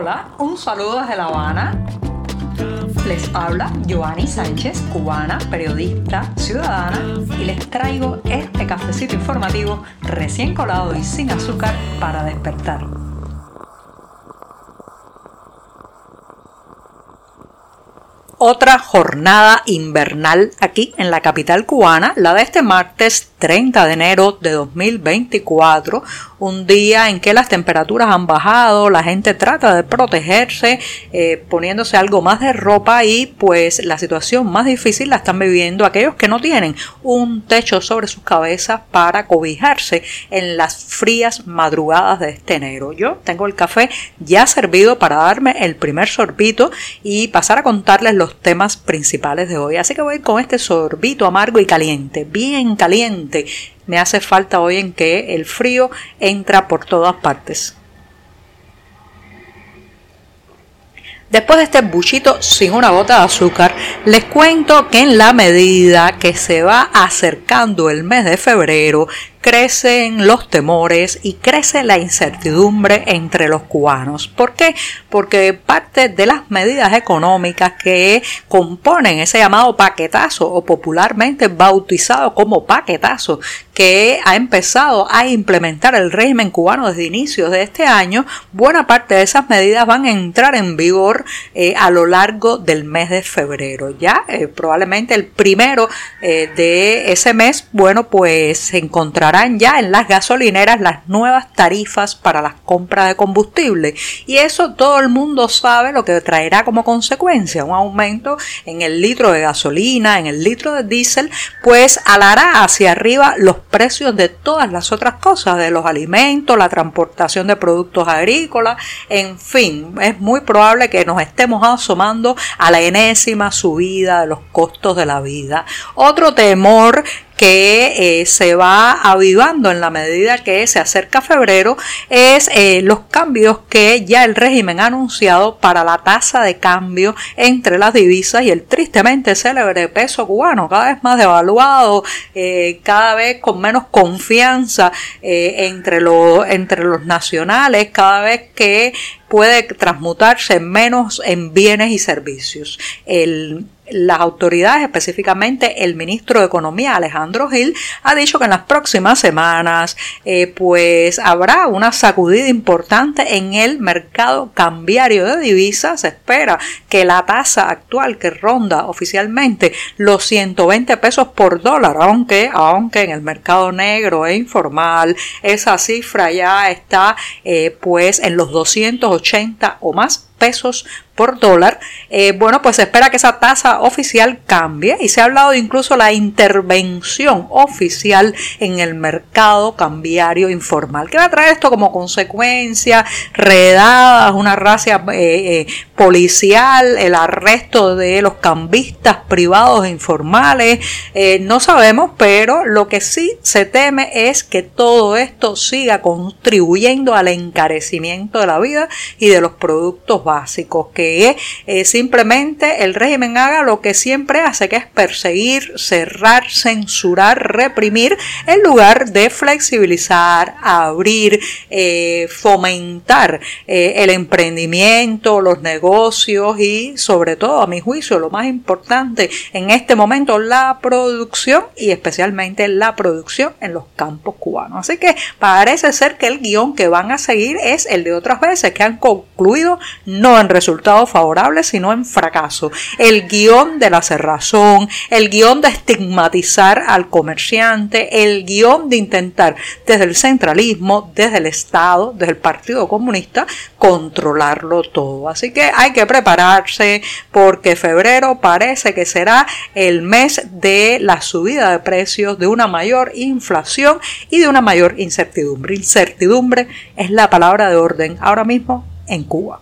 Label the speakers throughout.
Speaker 1: Hola, un saludo desde La Habana. Les habla Joanny Sánchez, cubana, periodista, ciudadana, y les traigo este cafecito informativo recién colado y sin azúcar para despertar. Otra jornada invernal aquí en la capital cubana, la de este martes 30 de enero de 2024, un día en que las temperaturas han bajado, la gente trata de protegerse eh, poniéndose algo más de ropa y pues la situación más difícil la están viviendo aquellos que no tienen un techo sobre sus cabezas para cobijarse en las frías madrugadas de este enero. Yo tengo el café ya servido para darme el primer sorbito y pasar a contarles los temas principales de hoy. Así que voy con este sorbito amargo y caliente, bien caliente me hace falta hoy en que el frío entra por todas partes. Después de este buchito sin una gota de azúcar, les cuento que en la medida que se va acercando el mes de febrero, crecen los temores y crece la incertidumbre entre los cubanos. ¿Por qué? Porque parte de las medidas económicas que componen ese llamado paquetazo o popularmente bautizado como paquetazo que ha empezado a implementar el régimen cubano desde inicios de este año, buena parte de esas medidas van a entrar en vigor eh, a lo largo del mes de febrero. Ya eh, probablemente el primero eh, de ese mes, bueno, pues se encontrará ya en las gasolineras las nuevas tarifas para las compras de combustible. Y eso todo el mundo sabe lo que traerá como consecuencia, un aumento en el litro de gasolina, en el litro de diésel, pues alará hacia arriba los precios de todas las otras cosas, de los alimentos, la transportación de productos agrícolas, en fin, es muy probable que nos estemos asomando a la enésima subida de los costos de la vida. Otro temor que eh, se va avivando en la medida que se acerca febrero es eh, los cambios que ya el régimen ha anunciado para la tasa de cambio entre las divisas y el tristemente célebre peso cubano, cada vez más devaluado, eh, cada vez con menos confianza entre, entre los nacionales, cada vez que puede transmutarse menos en bienes y servicios. Las autoridades, específicamente el ministro de Economía Alejandro Gil, ha dicho que en las próximas semanas eh, pues habrá una sacudida importante en el mercado cambiario de divisas. Se espera que la tasa actual que ronda oficialmente los 120 pesos por dólar, aunque, aunque en el mercado negro e informal esa cifra ya está eh, pues en los 280 o más pesos por dólar, eh, bueno, pues se espera que esa tasa oficial cambie y se ha hablado incluso la intervención oficial en el mercado cambiario informal. ¿Qué va a traer esto como consecuencia? Redadas, una racia eh, eh, policial, el arresto de los cambistas privados e informales, no sabemos, pero lo que sí se teme es que todo esto siga contribuyendo al encarecimiento de la vida y de los productos básicos, que eh, simplemente el régimen haga lo que siempre hace, que es perseguir, cerrar, censurar, reprimir, en lugar de flexibilizar, abrir, eh, fomentar eh, el emprendimiento, los negocios y sobre todo, a mi juicio, lo más importante en este momento, la producción y especialmente la producción en los campos cubanos. Así que parece ser que el guion que van a seguir es el de otras veces que han concluido no en resultados favorables, sino en fracaso. El guion de la cerrazón, el guion de estigmatizar al comerciante, el guion de intentar desde el centralismo, desde el Estado, desde el Partido Comunista, controlarlo todo. Así que hay que prepararse porque febrero parece que será el mes de la subida de precios, de una mayor inflación y de una mayor incertidumbre. Incertidumbre es la palabra de orden ahora mismo en Cuba.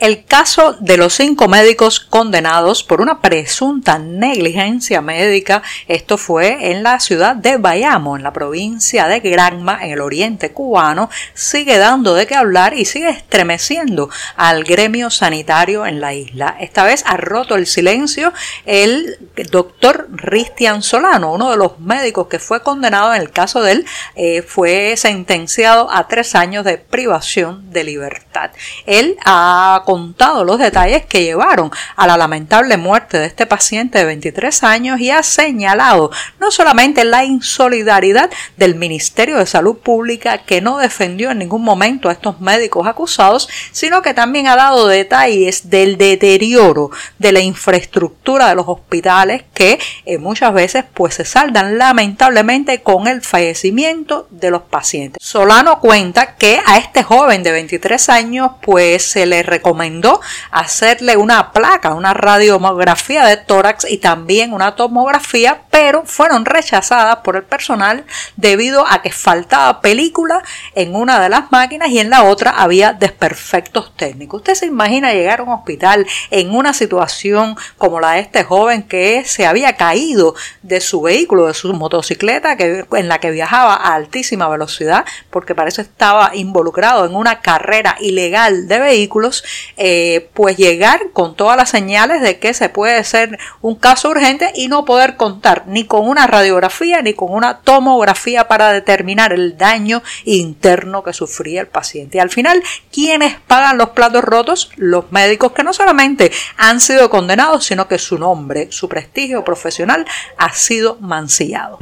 Speaker 1: El caso de los cinco médicos condenados por una presunta negligencia médica, esto fue en la ciudad de Bayamo, en la provincia de Granma, en el oriente cubano, sigue dando de qué hablar y sigue estremeciendo al gremio sanitario en la isla. Esta vez ha roto el silencio el doctor Cristian Solano, uno de los médicos que fue condenado en el caso de él, eh, fue sentenciado a tres años de privación de libertad. Él ha contado los detalles que llevaron a la lamentable muerte de este paciente de 23 años y ha señalado no solamente la insolidaridad del Ministerio de Salud Pública que no defendió en ningún momento a estos médicos acusados, sino que también ha dado detalles del deterioro de la infraestructura de los hospitales que eh, muchas veces pues se saldan lamentablemente con el fallecimiento de los pacientes. Solano cuenta que a este joven de 23 años pues se le recomendó recomendó hacerle una placa, una radiografía de tórax y también una tomografía, pero fueron rechazadas por el personal debido a que faltaba película en una de las máquinas y en la otra había desperfectos técnicos. Usted se imagina llegar a un hospital en una situación como la de este joven que se había caído de su vehículo, de su motocicleta que, en la que viajaba a altísima velocidad porque parece estaba involucrado en una carrera ilegal de vehículos eh, pues llegar con todas las señales de que se puede ser un caso urgente y no poder contar ni con una radiografía ni con una tomografía para determinar el daño interno que sufría el paciente. Y al final, ¿quiénes pagan los platos rotos? Los médicos que no solamente han sido condenados, sino que su nombre, su prestigio profesional ha sido mancillado.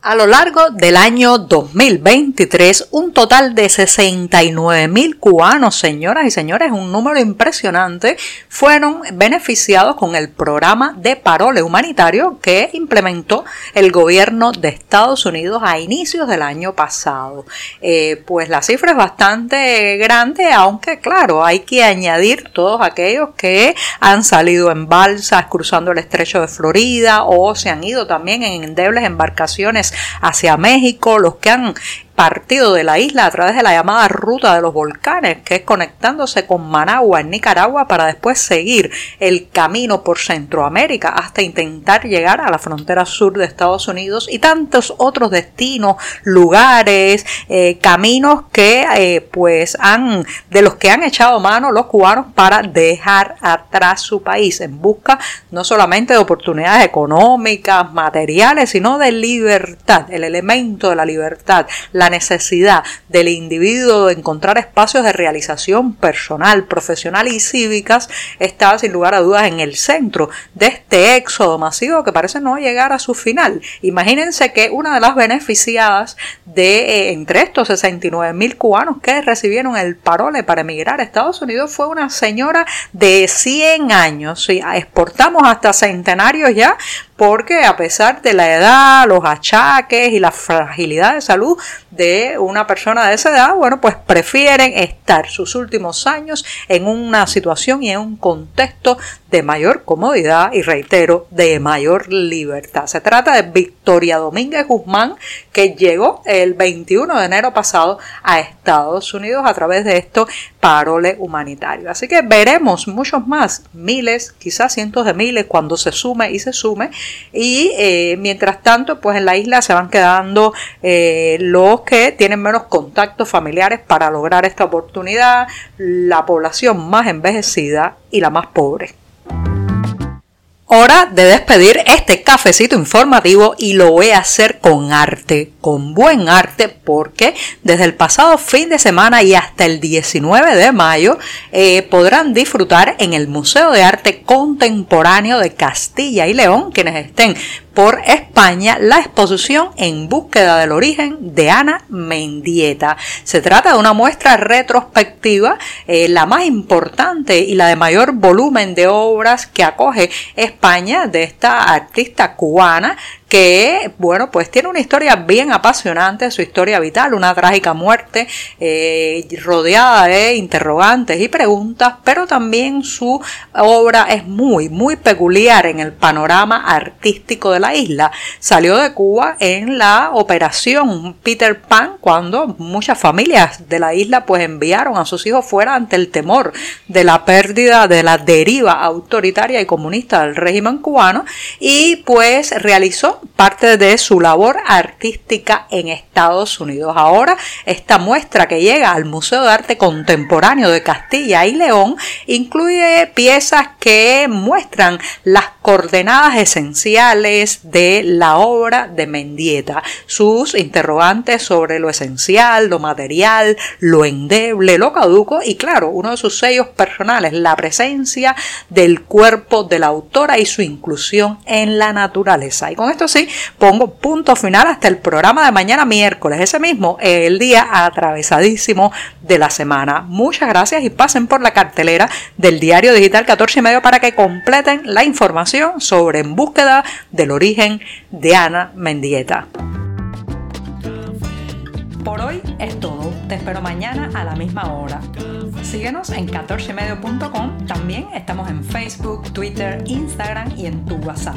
Speaker 1: A lo largo del año 2023, un total de 69 mil cubanos, señoras y señores, un número impresionante, fueron beneficiados con el programa de parole humanitario que implementó el gobierno de Estados Unidos a inicios del año pasado. Eh, pues la cifra es bastante grande, aunque claro, hay que añadir todos aquellos que han salido en balsas cruzando el estrecho de Florida o se han ido también en endebles embarcaciones hacia México, los que han partido de la isla a través de la llamada ruta de los volcanes, que es conectándose con Managua en Nicaragua para después seguir el camino por Centroamérica hasta intentar llegar a la frontera sur de Estados Unidos y tantos otros destinos, lugares, eh, caminos que eh, pues han de los que han echado mano los cubanos para dejar atrás su país en busca no solamente de oportunidades económicas, materiales, sino de libertad, el elemento de la libertad, la necesidad del individuo de encontrar espacios de realización personal, profesional y cívicas está sin lugar a dudas en el centro de este éxodo masivo que parece no llegar a su final. Imagínense que una de las beneficiadas de eh, entre estos 69 mil cubanos que recibieron el parole para emigrar a Estados Unidos fue una señora de 100 años. Sí, exportamos hasta centenarios ya porque a pesar de la edad, los achaques y la fragilidad de salud de una persona de esa edad, bueno, pues prefieren estar sus últimos años en una situación y en un contexto de mayor comodidad y reitero, de mayor libertad. Se trata de Victoria Domínguez Guzmán, que llegó el 21 de enero pasado a Estados Unidos a través de esto parole humanitario. Así que veremos muchos más, miles, quizás cientos de miles, cuando se sume y se sume. Y eh, mientras tanto, pues en la isla se van quedando eh, los que tienen menos contactos familiares para lograr esta oportunidad, la población más envejecida y la más pobre. Hora de despedir este cafecito informativo y lo voy a hacer con arte, con buen arte, porque desde el pasado fin de semana y hasta el 19 de mayo eh, podrán disfrutar en el Museo de Arte Contemporáneo de Castilla y León, quienes estén por España la exposición En búsqueda del origen de Ana Mendieta. Se trata de una muestra retrospectiva, eh, la más importante y la de mayor volumen de obras que acoge España de esta artista cubana que, bueno, pues tiene una historia bien apasionante, su historia vital, una trágica muerte eh, rodeada de interrogantes y preguntas, pero también su obra es muy, muy peculiar en el panorama artístico de la isla. Salió de Cuba en la operación Peter Pan cuando muchas familias de la isla pues enviaron a sus hijos fuera ante el temor de la pérdida de la deriva autoritaria y comunista del régimen cubano y pues realizó parte de su labor artística en Estados Unidos. Ahora esta muestra que llega al Museo de Arte Contemporáneo de Castilla y León incluye piezas que muestran las coordenadas esenciales de la obra de Mendieta, sus interrogantes sobre lo esencial, lo material, lo endeble, lo caduco y claro, uno de sus sellos personales, la presencia del cuerpo de la autora y su inclusión en la naturaleza. Y con esto sí, pongo punto final hasta el programa de mañana miércoles, ese mismo, el día atravesadísimo de la semana. Muchas gracias y pasen por la cartelera del diario digital 14 y medio para que completen la información sobre En búsqueda del origen de Ana Mendieta. Por hoy es todo. Te espero mañana a la misma hora. Síguenos en 14medio.com. También estamos en Facebook, Twitter, Instagram y en tu WhatsApp.